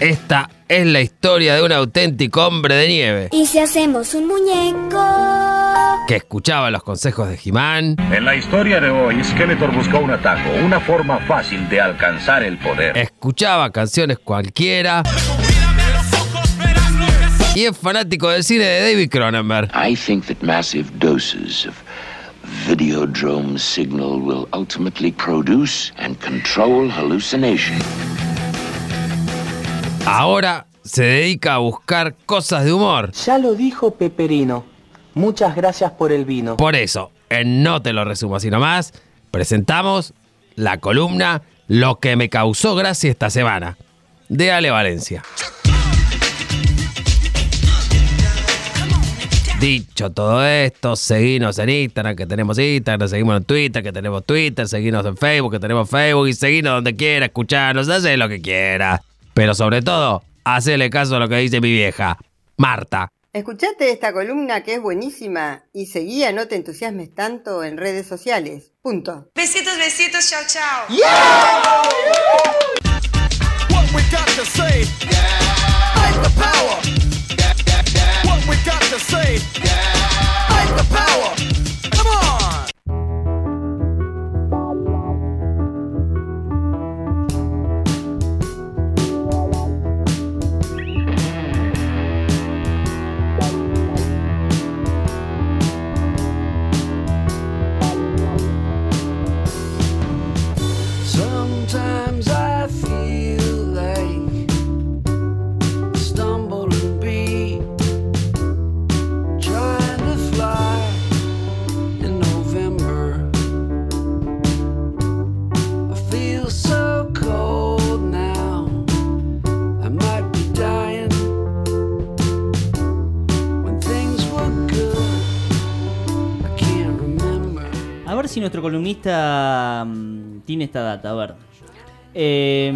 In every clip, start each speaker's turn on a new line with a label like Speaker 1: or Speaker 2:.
Speaker 1: Esta es la historia de un auténtico hombre de nieve
Speaker 2: ¿Y si hacemos un muñeco?
Speaker 1: que escuchaba los consejos de Jimán,
Speaker 3: En la historia de hoy, Skeletor buscó un atajo, una forma fácil de alcanzar el poder.
Speaker 1: escuchaba canciones cualquiera y es fanático del cine de David Cronenberg.
Speaker 4: I think that massive doses of Videodrome signal will ultimately produce and control hallucination.
Speaker 1: Ahora se dedica a buscar cosas de humor.
Speaker 5: Ya lo dijo Peperino. Muchas gracias por el vino.
Speaker 1: Por eso, en No te lo resumo así nomás, presentamos la columna Lo que me causó gracia esta semana, de Ale Valencia. Dicho todo esto, seguinos en Instagram, que tenemos Instagram, seguimos en Twitter, que tenemos Twitter, seguinos en Facebook, que tenemos Facebook, y seguinos donde quiera, escucharnos, hace lo que quiera. Pero sobre todo, hacele caso a lo que dice mi vieja, Marta.
Speaker 6: Escuchate esta columna que es buenísima y seguí a No te entusiasmes tanto en redes sociales. Punto.
Speaker 7: Besitos, besitos, chao, chao.
Speaker 8: What we got to say. Fight the power. We got to say. Fight the power.
Speaker 9: Nuestro columnista mm, tiene esta data. A ver. Eh,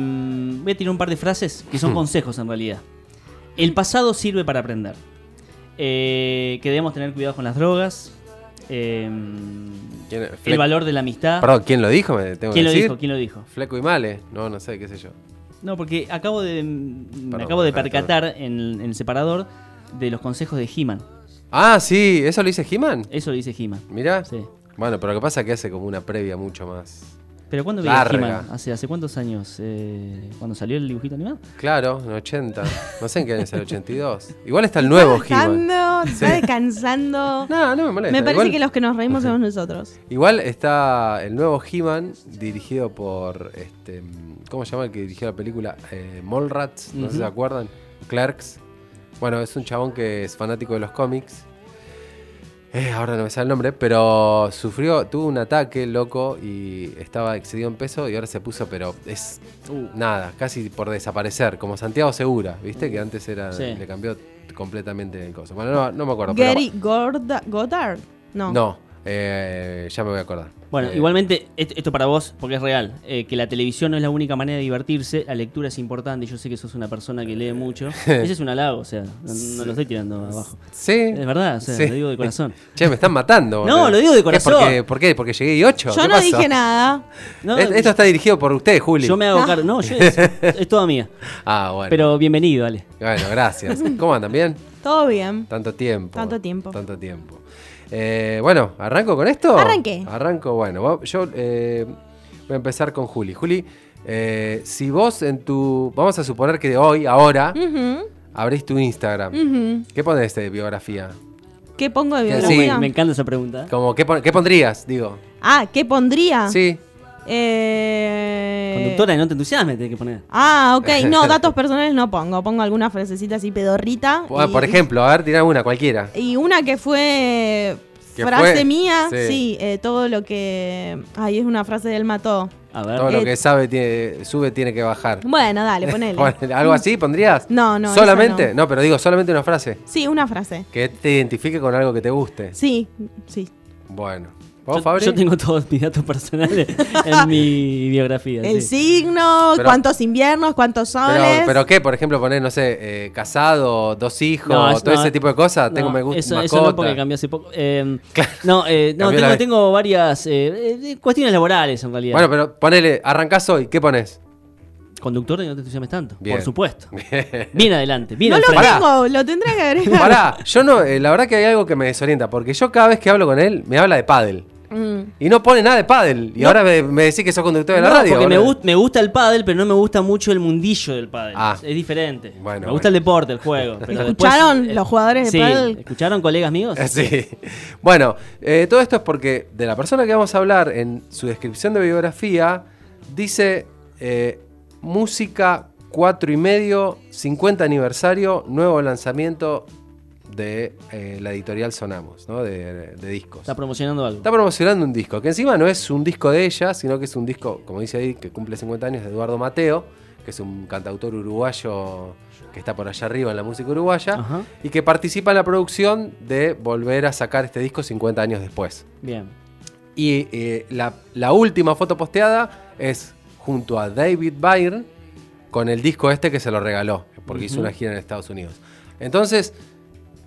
Speaker 9: voy a tirar un par de frases que son
Speaker 1: Hmm.
Speaker 9: consejos en realidad. El pasado sirve para aprender. Eh, que debemos tener cuidado con las drogas. Eh,
Speaker 10: ¿Quién-
Speaker 9: el valor de la amistad.
Speaker 10: Perdón, ¿quién lo dijo? Me tengo
Speaker 9: ¿Quién
Speaker 10: que
Speaker 9: lo
Speaker 10: decir.
Speaker 9: dijo? ¿Quién lo dijo?
Speaker 10: Fleco y Male. No, no sé, qué sé yo.
Speaker 9: No, porque acabo de. Me
Speaker 10: Perdón,
Speaker 9: acabo de percatar en, en el separador de los consejos de He-Man.
Speaker 10: Ah, sí, ¿eso lo dice He-Man?
Speaker 9: Eso lo dice He-Man.
Speaker 10: Mirá.
Speaker 9: Sí.
Speaker 10: Bueno, pero lo que pasa es que hace como una previa mucho más.
Speaker 9: ¿Pero cuándo veía. He-Man? ¿Hace, ¿Hace cuántos años? Eh, ¿Cuando salió el dibujito animado?
Speaker 10: Claro, en 80. No sé en qué año es el 82. Igual está el nuevo He-Man.
Speaker 11: Está descansando.
Speaker 10: No, no me molesta.
Speaker 11: Me parece
Speaker 10: Igual-
Speaker 11: que los que nos reímos somos nosotros.
Speaker 10: Igual está el nuevo He-Man dirigido por este ¿cómo se llama el que dirigió la película? Eh, Mallrats, no sé si se
Speaker 9: Ujú.
Speaker 10: acuerdan. Clerks. Bueno, es un chabón que es fanático de los cómics. Eh, ahora no me sale el nombre, pero sufrió, tuvo un ataque loco y estaba excedido en peso y ahora se puso, pero es uh, nada, casi por desaparecer, como Santiago Segura, ¿viste? Que antes era,
Speaker 11: Sí.
Speaker 10: le cambió completamente el coso. Bueno, no, no me acuerdo. pero-
Speaker 11: Gary Gorda, Goddard. No.
Speaker 10: no, eh, ya me voy a acordar.
Speaker 9: Bueno,
Speaker 10: Eh,
Speaker 9: igualmente, esto para vos, porque es real, eh, que la televisión no es la única manera de divertirse, la lectura es importante, y yo sé que sos una persona que lee mucho. Ese es un halago, o sea, no, no lo estoy tirando abajo.
Speaker 10: Sí.
Speaker 9: Es verdad, o sea,
Speaker 10: Sí.
Speaker 9: lo digo de corazón.
Speaker 10: Che, me están matando.
Speaker 9: No, lo digo de corazón.
Speaker 10: ¿Por qué? ¿Por qué? ¿Porque llegué y 8?
Speaker 11: Yo no dije nada.
Speaker 9: No,
Speaker 10: Es- Esto está dirigido por usted, Juli.
Speaker 9: Yo me hago cargo. No, yo es, es toda mía.
Speaker 10: Ah, bueno.
Speaker 9: Pero bienvenido, Ale.
Speaker 10: Bueno, gracias. ¿Cómo andan? ¿Bien?
Speaker 11: Todo bien.
Speaker 10: Tanto tiempo.
Speaker 11: Tanto tiempo.
Speaker 10: Tanto tiempo. Eh, bueno, ¿arranco con esto?
Speaker 11: Arranque.
Speaker 10: Arranco, bueno. Yo eh, voy a empezar con Juli. Juli, eh, si vos en tu... Vamos a suponer que de hoy, ahora,
Speaker 11: Ujú,
Speaker 10: abrís tu Instagram.
Speaker 11: ujú.
Speaker 10: ¿Qué pones de biografía?
Speaker 11: ¿Qué pongo de biografía?
Speaker 10: sí,
Speaker 9: Me encanta esa pregunta.
Speaker 10: Como, ¿qué, pon- qué pondrías? Digo.
Speaker 11: Ah, ¿qué pondría?
Speaker 10: Sí.
Speaker 11: Eh...
Speaker 9: Conductora, no te entusiasmes, tenés que poner.
Speaker 11: Ah, ok. No, datos personales no pongo. Pongo alguna frasecita así pedorrita.
Speaker 10: Bueno,
Speaker 11: y-
Speaker 10: por ejemplo, a ver, tirá una cualquiera.
Speaker 11: Y una que fue
Speaker 10: ¿Que
Speaker 11: frase
Speaker 10: fue?
Speaker 11: mía,
Speaker 10: Sí.
Speaker 11: sí, eh, todo lo que... Ay, es una frase del mató.
Speaker 9: A ver.
Speaker 10: Todo lo
Speaker 11: Eh,
Speaker 10: que sabe tiene, sube tiene que bajar.
Speaker 11: Bueno, dale, ponele.
Speaker 10: ¿Algo así pondrías?
Speaker 11: No, no,
Speaker 10: ¿Solamente?
Speaker 11: no.
Speaker 10: No. pero digo, solamente una frase.
Speaker 11: Sí, una frase.
Speaker 10: Que te identifique con algo que te guste.
Speaker 11: Sí, sí.
Speaker 10: Bueno, ¿Vos,
Speaker 9: Yo,
Speaker 10: Fabri?
Speaker 9: yo tengo todos mis datos personales en mi biografía.
Speaker 11: El
Speaker 9: sí.
Speaker 11: signo,
Speaker 10: Pero-
Speaker 11: cuántos inviernos, cuántos soles.
Speaker 10: Pero, pero qué, por ejemplo, poner, no sé, eh, casado, dos hijos,
Speaker 9: No, es-
Speaker 10: todo
Speaker 9: no,
Speaker 10: ese tipo de cosas. Tengo me gusta,
Speaker 9: eso, eso no porque cambió hace poco. Eh, No, eh, no tengo, varias cuestiones laborales en realidad.
Speaker 10: Bueno, pero ponele, arrancás hoy, ¿qué pones?
Speaker 9: Conductor de No te entusiasmes tanto,
Speaker 10: Bien.
Speaker 9: por supuesto.
Speaker 10: Bien.
Speaker 9: Bien adelante, bien
Speaker 11: no lo
Speaker 9: frente.
Speaker 11: tengo, lo tendré que agregar.
Speaker 10: Pará, yo no, eh, la verdad que hay algo que me desorienta, porque yo cada vez que hablo con él, me habla de pádel.
Speaker 11: Mm.
Speaker 10: Y no pone nada de pádel. Y ahora me, me decís que sos conductor de la
Speaker 9: No,
Speaker 10: radio.
Speaker 9: porque me,
Speaker 10: boludo.
Speaker 9: gust- me gusta el pádel, pero no me gusta mucho el mundillo del pádel.
Speaker 10: Ah.
Speaker 9: Es diferente.
Speaker 10: Bueno,
Speaker 9: me gusta el deporte, el juego. pero
Speaker 11: ¿Escucharon
Speaker 9: después,
Speaker 11: los jugadores de
Speaker 9: sí,
Speaker 11: pádel?
Speaker 9: ¿Escucharon colegas míos?
Speaker 10: Sí. Bueno, eh, todo esto es porque de la persona que vamos a hablar en su descripción de biografía dice eh, música 4 y medio, 50 aniversario, nuevo lanzamiento de eh, la editorial Sonamos, ¿no? de, de discos.
Speaker 9: Está promocionando algo.
Speaker 10: Está promocionando un disco, que encima no es un disco de ella, sino que es un disco, como dice ahí, que cumple 50 años de Eduardo Mateo, que es un cantautor uruguayo que está por allá arriba en la música uruguaya,
Speaker 9: Ajá.
Speaker 10: y que participa en la producción de volver a sacar este disco 50 años después.
Speaker 9: Bien.
Speaker 10: Y eh, la, la última foto posteada es junto a David Byrne con el disco este que se lo regaló, porque hizo una gira en Estados Unidos. Entonces,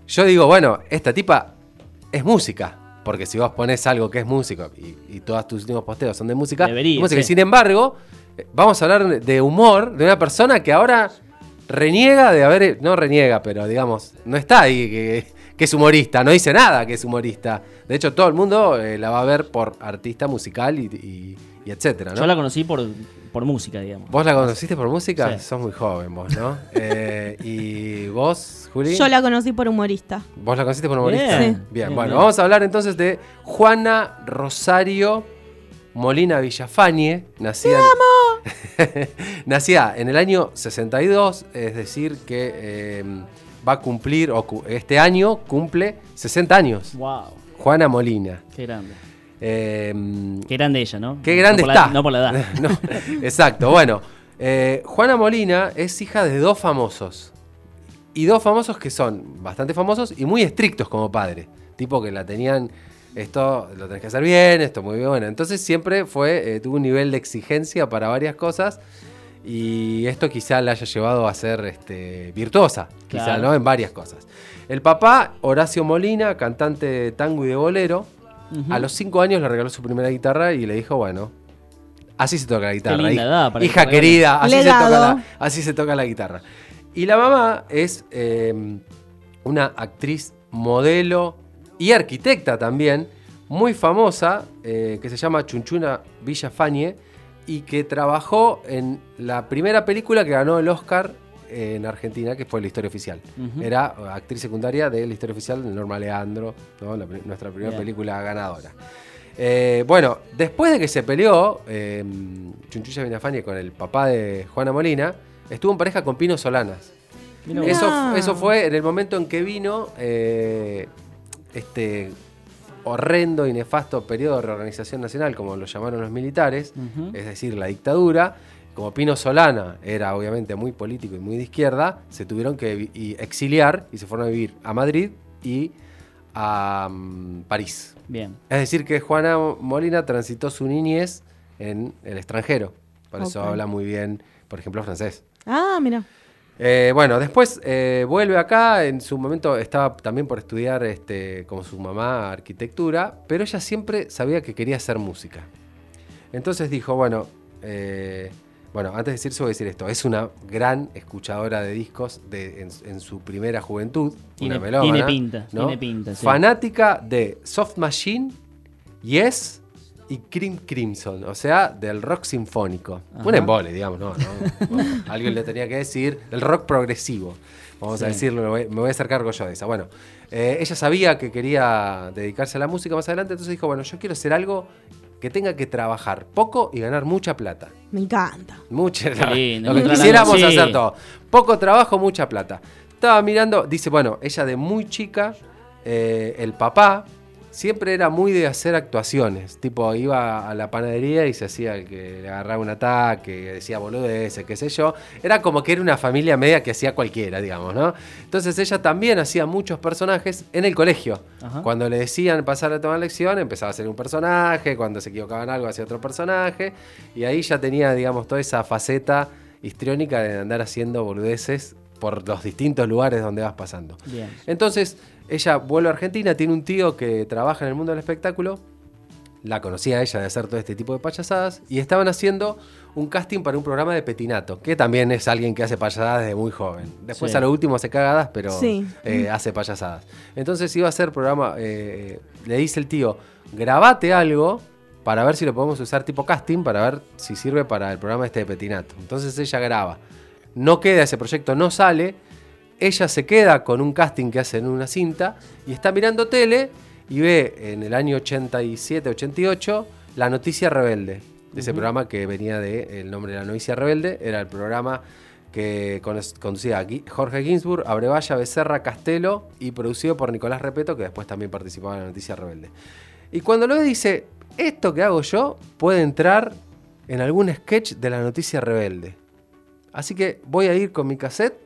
Speaker 10: yo digo, bueno, esta tipa es música. Porque si vos pones algo que es música y, y todos tus últimos posteos son de música,
Speaker 9: Debería,
Speaker 10: música.
Speaker 9: sí.
Speaker 10: sin embargo, eh, vamos a hablar de humor de una persona que ahora reniega de haber, no reniega, pero digamos, no está ahí que, que es humorista, no dice nada que es humorista. De hecho, todo el mundo eh, la va a ver por artista musical y, y- y etcétera, ¿no?
Speaker 9: Yo la conocí por, por música, digamos.
Speaker 10: ¿Vos la conociste por música?
Speaker 9: Sí.
Speaker 10: Sos muy joven vos, ¿no? Eh, ¿Y vos, Juli?
Speaker 11: Yo la conocí por humorista.
Speaker 10: ¿Vos la conociste por humorista?
Speaker 9: Bien.
Speaker 10: Bien,
Speaker 9: Sí. Bien,
Speaker 10: bueno,
Speaker 9: bien.
Speaker 10: vamos a hablar entonces de Juana Rosario Molina Villafañe, nacida, en, nacida en el año 62, es decir, que eh, va a cumplir, o cu- este año cumple 60 años.
Speaker 9: Wow,
Speaker 10: Juana Molina.
Speaker 9: qué grande.
Speaker 10: Eh,
Speaker 9: Qué grande ella, ¿no?
Speaker 10: Qué grande
Speaker 9: no por la-
Speaker 10: está.
Speaker 9: no por la edad.
Speaker 10: No, exacto, bueno. eh, Juana Molina es hija de dos famosos. Y dos famosos que son bastante famosos y muy estrictos como padre. Tipo que la tenían, esto lo tenés que hacer bien, esto muy bien. Bueno, entonces siempre fue, eh, tuvo un nivel de exigencia para varias cosas. Y esto quizá la haya llevado a ser este, virtuosa, quizá,
Speaker 9: Claro.
Speaker 10: ¿no? En varias cosas. El papá, Horacio Molina, cantante de tango y de bolero, A los cinco años le regaló su primera guitarra y le dijo, bueno, así se toca la guitarra.
Speaker 9: linda
Speaker 10: hija- querida, así se, toca la, así se toca la guitarra. Y la mamá es eh, una actriz, modelo y arquitecta también, muy famosa, eh, que se llama Chunchuna Villafañe y que trabajó en la primera película que ganó el Oscar en Argentina, que fue La Historia Oficial. Era actriz secundaria de La Historia Oficial de Norma Leandro, ¿no? La pri- nuestra primera
Speaker 9: Bien.
Speaker 10: película ganadora. Eh, bueno, después de que se peleó eh, Chunchulla con el papá de Juana Molina, estuvo en pareja con Pino Solanas. Eso, eso fue en el momento en que vino eh, este horrendo y nefasto periodo de reorganización nacional, como lo llamaron los militares, es decir, la dictadura. Como Pino Solana era obviamente muy político y muy de izquierda, se tuvieron que exiliar y se fueron a vivir a Madrid y a mm, París.
Speaker 9: Bien.
Speaker 10: Es decir, que Juana Molina transitó su niñez en el extranjero. Por eso habla muy bien, por ejemplo, francés.
Speaker 11: Ah, mira.
Speaker 10: Eh, bueno, después eh, vuelve acá, en su momento estaba también por estudiar este, como su mamá arquitectura, pero ella siempre sabía que quería hacer música. Entonces dijo, bueno, eh, bueno, antes de decir eso voy a decir esto, es una gran escuchadora de discos de, en, en su primera juventud,
Speaker 9: Tiene-
Speaker 10: una melómana,
Speaker 9: tiene pinta,
Speaker 10: ¿no?
Speaker 9: tiene pinta, sí.
Speaker 10: Fanática de Soft Machine, Yes y Cream Crimson, o sea, del rock sinfónico. Un embole, digamos, ¿no? ¿no? Bueno, alguien le tenía que decir, el rock progresivo. Vamos a decirlo, me voy, me voy a hacer cargo yo de esa. Bueno, eh, ella sabía que quería dedicarse a la música más adelante, entonces dijo, bueno, yo quiero hacer algo que tenga que trabajar poco y ganar mucha plata.
Speaker 11: Me encanta.
Speaker 10: Mucha
Speaker 9: lindo,
Speaker 10: Lo que quisiéramos
Speaker 9: sí.
Speaker 10: hacer todo. Poco trabajo, mucha plata. Estaba mirando, dice, bueno, ella de muy chica, eh, el papá siempre era muy de hacer actuaciones. Tipo, iba a la panadería y se hacía el que le agarraba un ataque, decía boludeces, qué sé yo. Era como que era una familia media que hacía cualquiera, digamos, ¿no? Entonces ella también hacía muchos personajes en el colegio.
Speaker 9: Ajá.
Speaker 10: Cuando le decían pasar a tomar lección, empezaba a hacer un personaje. Cuando se equivocaba en algo, hacía otro personaje. Y ahí ya tenía, digamos, toda esa faceta histriónica de andar haciendo boludeces por los distintos lugares donde vas pasando.
Speaker 9: Bien.
Speaker 10: Entonces, ella vuelve a Argentina, tiene un tío que trabaja en el mundo del espectáculo. La conocía ella de hacer todo este tipo de payasadas. Y estaban haciendo un casting para un programa de Petinato, que también es alguien que hace payasadas desde muy joven. Después
Speaker 9: Sí.
Speaker 10: a lo último hace cagadas, pero
Speaker 11: Sí.
Speaker 10: eh, hace payasadas. Entonces iba a hacer programa, eh, le dice el tío, grabate algo para ver si lo podemos usar tipo casting, para ver si sirve para el programa este de Petinato. Entonces ella graba. No queda ese proyecto, no sale. Ella se queda con un casting que hace en una cinta y está mirando tele y ve en el año 87-88 La Noticia Rebelde. Ese programa que venía de el nombre de La Noticia Rebelde, era el programa que con- conducía Jorge Ginsburg, Abrevaya, Becerra, Castelo y producido por Nicolás Repeto, que después también participaba en La Noticia Rebelde. Y cuando lo ve dice, esto que hago yo puede entrar en algún sketch de La Noticia Rebelde. Así que voy a ir con mi cassette.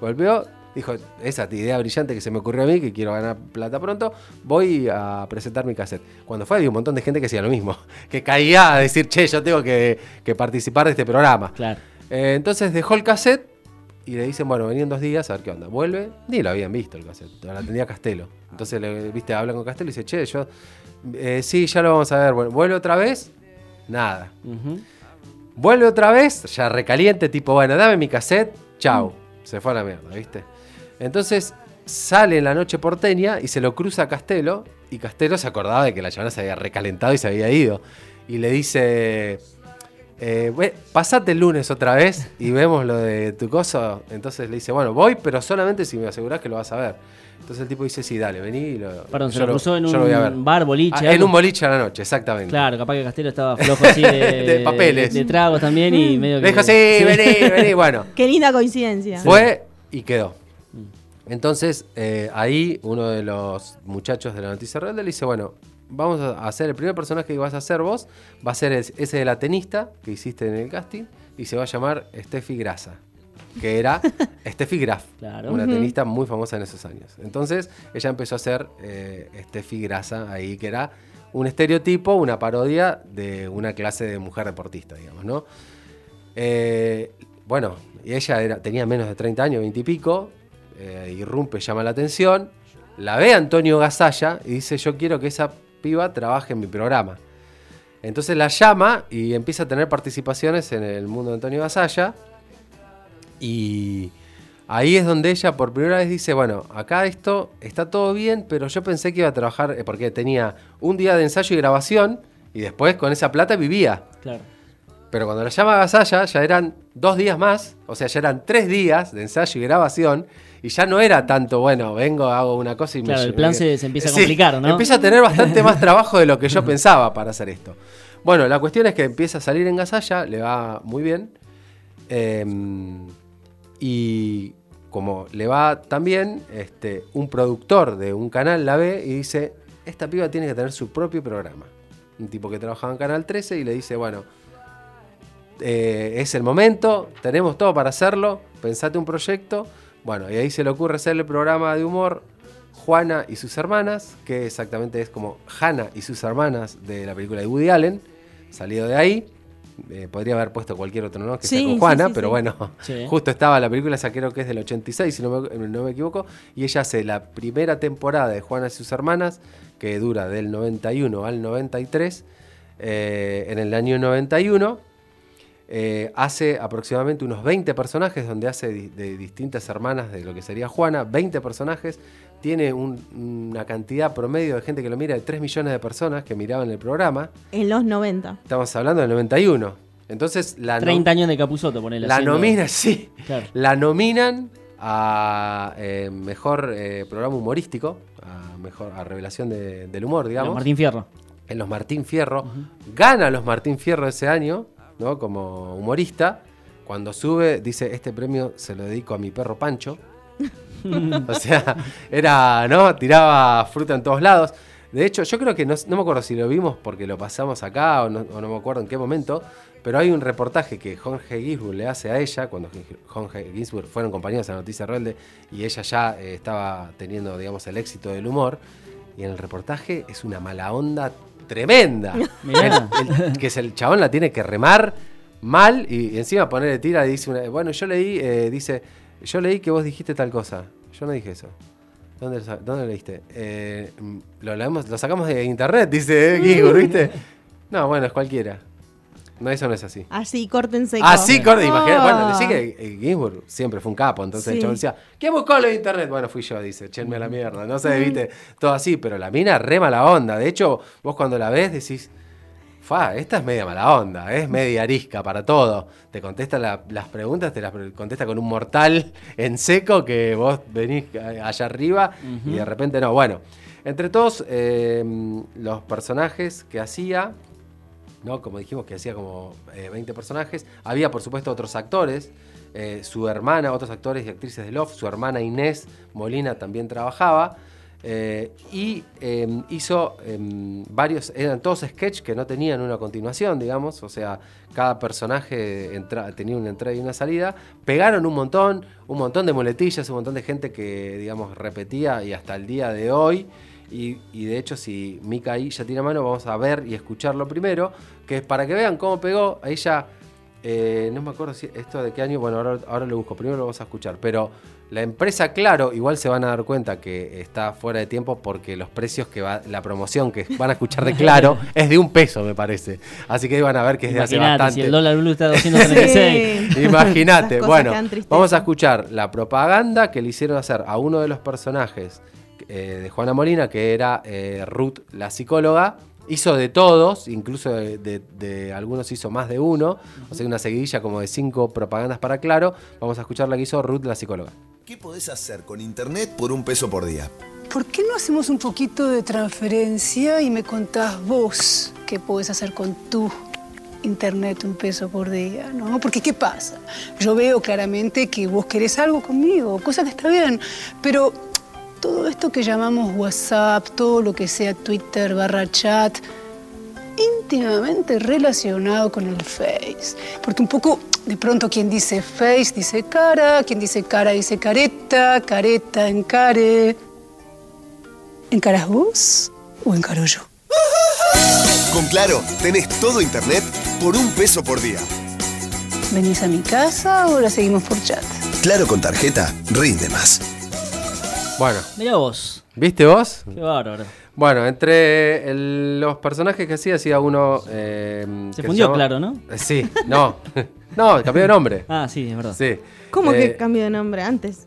Speaker 10: Volvió, dijo, esa idea brillante que se me ocurrió a mí, que quiero ganar plata pronto, voy a presentar mi cassette. Cuando fue había un montón de gente que hacía lo mismo, que caía a decir, che, yo tengo que, que participar de este programa.
Speaker 9: Claro.
Speaker 10: Eh, entonces dejó el cassette y le dicen, bueno, vení en dos días a ver qué onda. Vuelve, ni lo habían visto el cassette, la tenía Castelo. Entonces, le, viste, hablan con Castelo y dice, che, yo, eh, sí, ya lo vamos a ver. Bueno, vuelve otra vez, nada. Vuelve otra vez, ya recaliente, tipo, bueno, dame mi cassette, chau. Se fue a la mierda, ¿viste? Entonces sale en la noche porteña y se lo cruza a Castelo. Y Castelo se acordaba de que la chavana se había recalentado y se había ido. Y le dice: eh, "Ve, Pasate el lunes otra vez y vemos lo de tu cosa. Entonces le dice: Bueno, voy, pero solamente si me asegurás que lo vas a ver. Entonces el tipo dice: Sí, dale, vení. y lo-
Speaker 9: Perdón, se lo cruzó en
Speaker 10: yo lo voy a ver".
Speaker 9: un bar, boliche.
Speaker 10: Ah, en un boliche a la noche, exactamente.
Speaker 9: Claro, capaz que Castelo estaba flojo así de,
Speaker 10: De papeles.
Speaker 9: De, tragos también y medio
Speaker 10: Le
Speaker 9: que.
Speaker 10: dijo: Sí, vení, vení. Bueno.
Speaker 11: Qué linda coincidencia.
Speaker 10: Fue y quedó. Entonces, eh, ahí uno de los muchachos de la noticia rebelde le dice, bueno, vamos a hacer el primer personaje que vas a hacer vos, va a ser es- ese de la tenista que hiciste en el casting, y se va a llamar Steffi Grasa, que era Steffi Graf,
Speaker 9: Claro.
Speaker 10: una tenista muy famosa en esos años. Entonces, ella empezó a hacer eh, Steffi Grasa ahí, que era un estereotipo, una parodia de una clase de mujer deportista, digamos, ¿no? Eh, bueno, y ella era, tenía menos de 30 años, 20 y pico, eh, irrumpe, llama la atención, la ve Antonio Gasalla y dice, yo quiero que esa piba trabaje en mi programa. Entonces la llama y empieza a tener participaciones en el mundo de Antonio Gasalla. Y ahí es donde ella por primera vez dice, bueno, acá esto está todo bien, pero yo pensé que iba a trabajar, eh, porque tenía un día de ensayo y grabación, y después con esa plata vivía.
Speaker 9: Claro.
Speaker 10: Pero cuando la llama a Gasalla ya eran dos días más, o sea, ya eran tres días de ensayo y grabación, y ya no era tanto, bueno, vengo, hago una cosa y me
Speaker 9: Claro, el plan se- se empieza a
Speaker 10: Sí,
Speaker 9: complicar, ¿no?
Speaker 10: Empieza a tener bastante más trabajo de lo que yo pensaba para hacer esto. Bueno, la cuestión es que empieza a salir en Gasalla, le va muy bien. eh, y como le va tan bien, este, un productor de un canal la ve y dice, esta piba tiene que tener su propio programa. Un tipo que trabajaba en Canal 13 y le dice, bueno, eh, es el momento, tenemos todo para hacerlo, pensate un proyecto. Bueno, y ahí se le ocurre hacer el programa de humor Juana y sus hermanas, que exactamente es como Hannah y sus hermanas de la película de Woody Allen, salido de ahí. Eh, podría haber puesto cualquier otro nombre que sea
Speaker 11: Sí,
Speaker 10: con
Speaker 11: sí,
Speaker 10: Juana,
Speaker 11: sí,
Speaker 10: pero
Speaker 11: sí.
Speaker 10: bueno,
Speaker 9: Sí.
Speaker 10: justo estaba la película esa creo que es del 86, si no me, no me equivoco, y ella hace la primera temporada de Juana y sus hermanas, que dura del 91 al 93, eh, en el año 91. eh, hace aproximadamente unos 20 personajes, donde hace di- de distintas hermanas de lo que sería Juana, 20 personajes. Tiene un- una cantidad promedio de gente que lo mira de 3 millones de personas que miraban el programa.
Speaker 11: En los 90.
Speaker 10: Estamos hablando del 91. Entonces la, nom-
Speaker 9: 30 años de Capuzoto, ponele.
Speaker 10: la
Speaker 9: haciendo-
Speaker 10: nominan, sí.
Speaker 9: Claro.
Speaker 10: La nominan a eh, mejor eh, programa humorístico, a mejor a revelación de- del humor, digamos.
Speaker 9: Los Martín Fierro.
Speaker 10: En los Martín Fierro. Gana los Martín Fierro ese año, ¿no? Como humorista. Cuando sube, dice, este premio se lo dedico a mi perro Pancho. o sea, era, ¿no? Tiraba fruta en todos lados. De hecho, yo creo que no, no me acuerdo si lo vimos porque lo pasamos acá o no, o no me acuerdo en qué momento, pero hay un reportaje que Jorge Ginsburg le hace a ella, cuando Jorge Ginsburg fueron compañeros la Noticia Rebelde y ella ya eh, estaba teniendo, digamos, el éxito del humor. Y en el reportaje es una mala onda tremenda. El- el- que es el chabón la tiene que remar mal y, encima ponerle tira dice, una- bueno, yo leí, eh, dice, yo leí que vos dijiste tal cosa. Yo no dije eso. ¿Dónde lo, sa- dónde lo leíste? Eh, lo, leemos- lo sacamos de internet, dice eh, Ginsburg, ¿viste? No, bueno, es cualquiera. No, eso no es así.
Speaker 11: Así, córtense.
Speaker 10: Así, corte, imagínate. Bueno,
Speaker 11: Ah.
Speaker 10: decí que eh, Ginsburg siempre fue un capo. Entonces el
Speaker 11: Sí.
Speaker 10: chabón decía, ¿quién buscó lo de internet? Bueno, fui yo, dice, chenme a la mierda. No sé, viste, todo así. Pero la mina re mala onda. De hecho, vos cuando la ves decís, fa, esta es media mala onda, es media arisca para todo. Te contesta la- las preguntas, te las contesta con un mortal en seco que vos venís allá arriba y de repente no. Bueno, entre todos eh, los personajes que hacía, ¿no? Como dijimos que hacía como eh, 20 personajes. Había, por supuesto, otros actores. eh, su hermana, otros actores y actrices de Love. Su hermana Inés Molina también trabajaba. Eh, y eh, hizo eh, varios, eran todos sketches que no tenían una continuación, digamos. O sea, cada personaje tenía una entrada y una salida. Pegaron un montón, un montón de muletillas, un montón de gente que, digamos, repetía y hasta el día de hoy. Y, de hecho, si Mika ahí ya tiene mano, vamos a ver y escucharlo primero, que es para que vean cómo pegó. Ahí ya, eh, no me acuerdo si esto de qué año, bueno, ahora, ahora lo busco, primero lo vamos a escuchar. Pero la empresa, claro, igual se van a dar cuenta que está fuera de tiempo porque los precios que va, la promoción que van a escuchar de Claro es de un peso, me parece. Así que ahí van a ver que es de hace
Speaker 9: Imagínate,
Speaker 10: bastante.
Speaker 9: si el dólar blue está a 236.
Speaker 11: Sí.
Speaker 10: Imagínate. Bueno, vamos a escuchar la propaganda que le hicieron hacer a uno de los personajes eh, de Juana Molina, que era eh, Ruth, la psicóloga. Hizo de todos, incluso de, de- de algunos hizo más de uno. O sea, una seguidilla como de cinco propagandas para Claro. Vamos a escuchar la que hizo Ruth, la psicóloga.
Speaker 12: ¿Qué podés hacer con internet por un peso por día?
Speaker 13: ¿Por qué no hacemos un poquito de transferencia y me contás vos qué podés hacer con tu internet un peso por día, ¿no? Porque ¿qué pasa? Yo veo claramente que vos querés algo conmigo, cosa que está bien, pero todo esto que llamamos WhatsApp, todo lo que sea Twitter barra chat, íntimamente relacionado con el Face. Porque un poco, de pronto, quien dice Face dice cara, quien dice cara dice careta, careta encare. ¿Encarás vos o encaro yo?
Speaker 12: Con Claro, tenés todo internet por un peso por día.
Speaker 13: ¿Venís a mi casa o la seguimos por chat?
Speaker 12: Claro con tarjeta, rinde más.
Speaker 10: Bueno,
Speaker 9: Mirá vos.
Speaker 10: ¿viste vos?
Speaker 9: Qué bárbaro.
Speaker 10: Bueno, entre el- los personajes que hacía, hacía uno. eh,
Speaker 9: Se fundió
Speaker 10: llama-
Speaker 9: Claro, ¿no?
Speaker 10: Eh, Sí, no. no, cambió de nombre.
Speaker 9: Ah, sí, es verdad.
Speaker 10: Sí.
Speaker 11: ¿Cómo
Speaker 10: Eh,
Speaker 11: que cambio de nombre antes?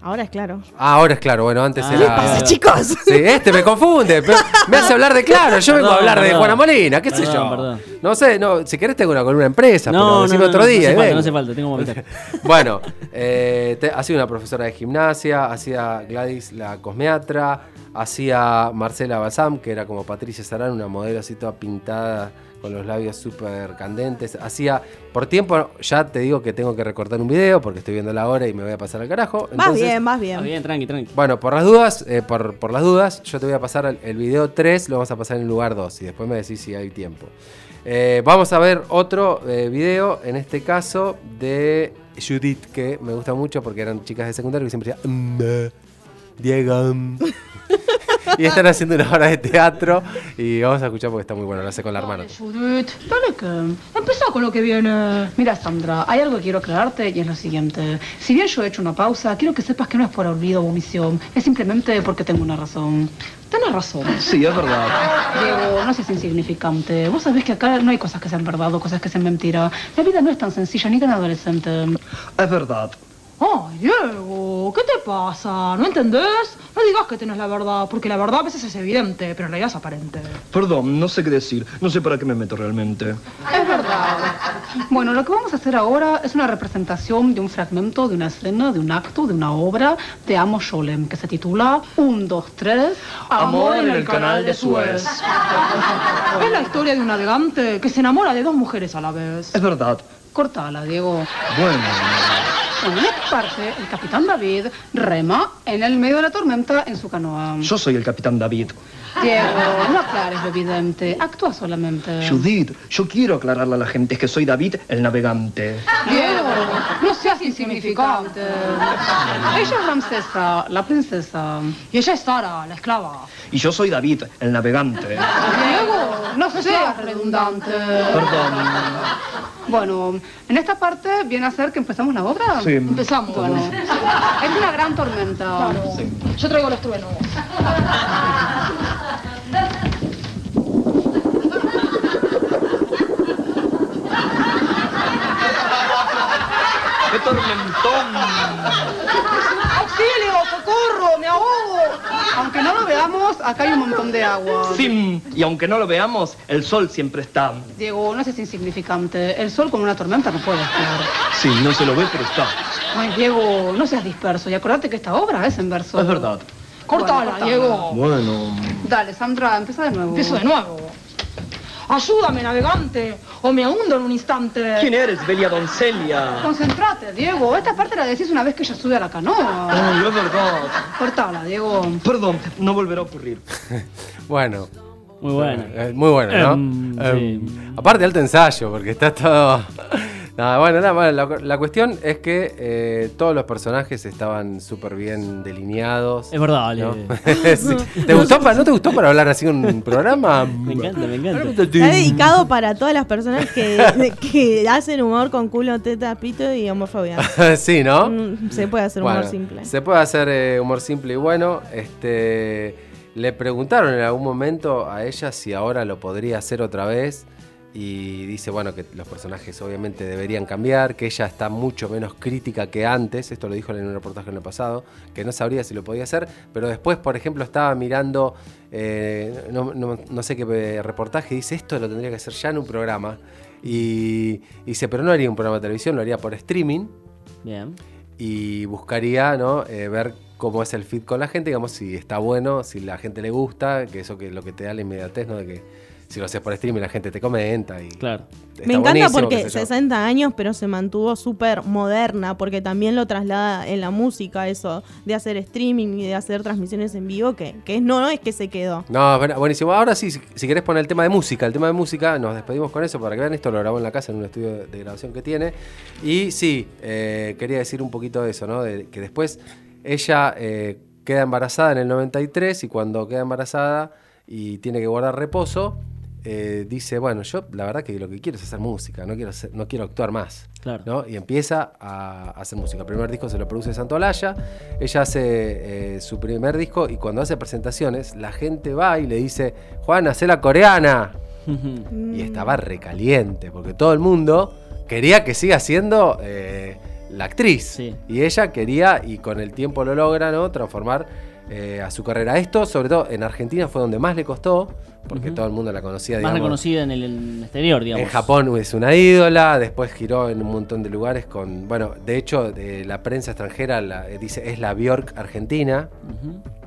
Speaker 11: Ahora es claro.
Speaker 10: Ah, ahora es claro, bueno, antes
Speaker 9: Ah,
Speaker 10: era.
Speaker 9: ¿qué pasa,
Speaker 11: chicos?
Speaker 10: Sí, este me confunde. pero me hace hablar de claro. Yo vengo a
Speaker 9: Perdón,
Speaker 10: hablar de. Juana Molina, qué sé yo.
Speaker 9: perdón.
Speaker 10: No sé, no, si querés tengo una columna de empresa,
Speaker 9: No,
Speaker 10: pero
Speaker 9: no,
Speaker 10: decime
Speaker 9: no,
Speaker 10: otro
Speaker 9: no,
Speaker 10: día.
Speaker 9: no hace
Speaker 10: y
Speaker 9: falta, no hace falta, tengo que
Speaker 10: bueno, eh, te- hacía una profesora de gimnasia, hacía Gladys la cosmeatra, hacía Marcela Balsam, que era como Patricia Sarán, una modelo así toda pintada con los labios súper candentes. Hacía, por tiempo, ya te digo que tengo que recortar un video porque estoy viendo la hora y me voy a pasar al carajo.
Speaker 11: Más
Speaker 10: Entonces,
Speaker 11: bien, más bien.
Speaker 9: Está bien, tranqui, tranqui.
Speaker 10: bueno, por las dudas, eh, por, por las dudas, yo te voy a pasar el, el video 3, lo vamos a pasar en el lugar 2 y después me decís si hay tiempo. Eh, vamos a ver otro eh, video, en este caso de Judith, que me gusta mucho porque eran chicas de secundario que siempre decían, "Mm, Diego. mm". y están haciendo una obra de teatro y vamos a escuchar porque está muy bueno, lo hace con la hermana.
Speaker 13: Judith, dale que empezá con lo que viene. Mira, Sandra, hay algo que quiero aclararte y es lo siguiente. Si bien yo he hecho una pausa, quiero que sepas que no es por olvido o omisión, es simplemente porque tengo una razón. Tienes razón.
Speaker 14: Sí, es verdad.
Speaker 13: Diego, no seas insignificante. Vos sabés que acá no hay cosas que sean verdad o cosas que sean mentira. La vida no es tan sencilla ni tan adolescente.
Speaker 14: Es verdad.
Speaker 13: Ay, Diego, ¿qué te pasa? ¿No entendés? No digas que tenés la verdad, porque la verdad a veces es evidente, pero en realidad es aparente.
Speaker 14: Perdón, no sé qué decir. No sé para qué me meto realmente.
Speaker 13: Es verdad. Bueno, lo que vamos a hacer ahora es una representación de un fragmento de una escena, de un acto, de una obra de Amos Sholem, que se titula 1, 2, 3,
Speaker 14: Amor en el canal de Suez.
Speaker 13: Es la historia de un navegante que se enamora de dos mujeres a la vez.
Speaker 14: Es verdad.
Speaker 13: Cortala, Diego.
Speaker 14: Bueno.
Speaker 13: En esta parte, el capitán David rema en el medio de la tormenta en su canoa.
Speaker 14: Yo soy el capitán David.
Speaker 13: Diego, no aclares lo evidente, actúa solamente.
Speaker 14: Judith, yo quiero aclararle a la gente que soy David el navegante.
Speaker 13: Diego, no seas insignificante. Ella es Ramsesa, la princesa. Y ella es Sara, la esclava.
Speaker 14: Y yo soy David el navegante.
Speaker 13: Diego, no seas redundante.
Speaker 14: Perdón.
Speaker 13: Bueno, en esta parte viene a ser que empezamos la obra.
Speaker 14: Sí.
Speaker 13: Empezamos. Bueno, es una gran tormenta. Yo traigo los truenos.
Speaker 14: ¡Qué tormentón!
Speaker 13: ¡Auxilio! ¡Socorro! ¡Me ahogo! Aunque no lo veamos, acá hay un montón de agua.
Speaker 14: Sí, y aunque no lo veamos, el sol siempre está.
Speaker 13: Diego, no seas insignificante. El sol con una tormenta no puede estar.
Speaker 14: Sí, no se lo ve, pero está.
Speaker 13: Ay, Diego, no seas disperso. Y acordate que esta obra es en verso.
Speaker 14: Es verdad.
Speaker 13: Cortala,
Speaker 15: Bueno,
Speaker 13: Diego.
Speaker 14: Bueno.
Speaker 13: Dale, Sandra, empieza de nuevo.
Speaker 15: Empiezo de nuevo. Ayúdame, navegante, o me hundo en un instante.
Speaker 14: ¿Quién eres, bella doncelia?
Speaker 13: Concentrate, Diego. Esta parte la decís una vez que ella sube a la canoa.
Speaker 14: Ay, es verdad.
Speaker 13: Cortala, Diego.
Speaker 14: Perdón, no volverá a ocurrir.
Speaker 10: Bueno.
Speaker 9: Muy bueno.
Speaker 10: Eh, Muy bueno, ¿no?
Speaker 9: Em,
Speaker 10: Em, Aparte, alto ensayo, porque está todo. Nada, bueno, nada, bueno, la, la cuestión es que eh, todos los personajes estaban súper bien delineados.
Speaker 9: Es verdad, Ale.
Speaker 10: ¿no? Sí. ¿Te gustó pa- ¿No te gustó para hablar así en un programa?
Speaker 9: Me encanta, me encanta.
Speaker 11: Está dedicado para todas las personas que, que hacen humor con culo, teta, pito y homofobia.
Speaker 10: sí, ¿no?
Speaker 11: Mm, Se puede hacer humor
Speaker 10: Bueno,
Speaker 11: simple.
Speaker 10: Se puede hacer eh, humor simple y bueno. Este, le preguntaron en algún momento a ella si ahora lo podría hacer otra vez. Y dice, bueno, que los personajes obviamente deberían cambiar, que ella está mucho menos crítica que antes, esto lo dijo en un reportaje en el pasado, que no sabría si lo podía hacer, pero después, por ejemplo, estaba mirando, eh, no, no- no sé qué reportaje, dice, esto lo tendría que hacer ya en un programa. Y dice, pero no haría un programa de televisión, lo haría por streaming
Speaker 9: Bien.
Speaker 10: y buscaría ¿no? Eh, ver cómo es el fit con la gente, digamos, si está bueno, si la gente le gusta, que eso que lo que te da la inmediatez, ¿no? De que si lo haces por streaming la gente te comenta y
Speaker 9: Claro.
Speaker 11: Me encanta porque 60 años, pero se mantuvo súper moderna, porque también lo traslada en la música, eso de hacer streaming y de hacer transmisiones en vivo, que, que no, no es que se quedó.
Speaker 10: No, bueno, buenísimo. Ahora sí, si, si querés poner el tema de música, el tema de música, nos despedimos con eso para que vean esto, lo grabó en la casa en un estudio de grabación que tiene. Y sí, eh, quería decir un poquito de eso, ¿no? De que después ella eh, queda embarazada en el 93 y cuando queda embarazada y tiene que guardar reposo, eh, dice, bueno, yo la verdad que lo que quiero es hacer música, no quiero, hacer- no quiero actuar más.
Speaker 9: Claro.
Speaker 10: ¿no? Y empieza a hacer música. El primer disco se lo produce Santolaya. Ella hace eh, su primer disco y cuando hace presentaciones, la gente va y le dice, Juan, hacé la coreana. y estaba recaliente, porque todo el mundo quería que siga siendo eh, la actriz. Y ella quería, y con el tiempo lo logra, ¿no? Transformar eh, a su carrera. Esto, sobre todo en Argentina, fue donde más le costó, porque todo el mundo la conocía,
Speaker 9: Más
Speaker 10: digamos,
Speaker 9: reconocida en el, exterior, digamos.
Speaker 10: en Japón es una ídola, después giró en un montón de lugares con, bueno, de hecho de la prensa extranjera la- eh, dice es la Bjork argentina.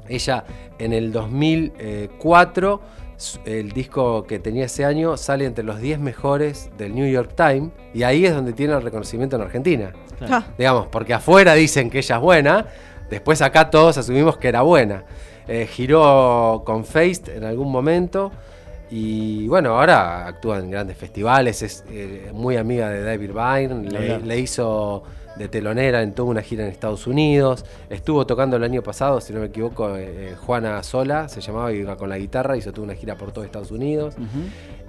Speaker 10: Ella en el 2004, su- el disco que tenía ese año sale entre los 10 mejores del New York Times y ahí es donde tiene el reconocimiento en Argentina.
Speaker 11: Claro. Ah.
Speaker 10: Digamos, porque afuera dicen que ella es buena, después acá todos asumimos que era buena. Eh, giró con Feist en algún momento y bueno, ahora actúa en grandes festivales, es eh, muy amiga de David Byrne, le, hizo de telonera en toda una gira en Estados Unidos, estuvo tocando el año pasado, si no me equivoco, eh, Juana Sola, se llamaba, iba con la guitarra, hizo toda una gira por todo Estados Unidos.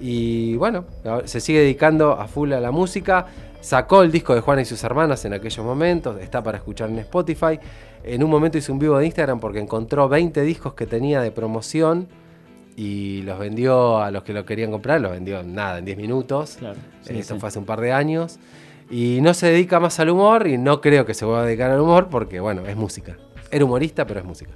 Speaker 10: Y bueno, se sigue dedicando a full a la música. Sacó el disco de Juana y sus hermanas en aquellos momentos, está para escuchar en Spotify. En un momento hizo un vivo de Instagram porque encontró 20 discos que tenía de promoción y los vendió a los que lo querían comprar, los vendió en nada, en 10 minutos.
Speaker 9: Claro, sí,
Speaker 10: Eso
Speaker 9: sí.
Speaker 10: fue hace un par de años. Y no se dedica más al humor y no creo que se vuelva a dedicar al humor porque, bueno, es música. Era humorista, pero es música.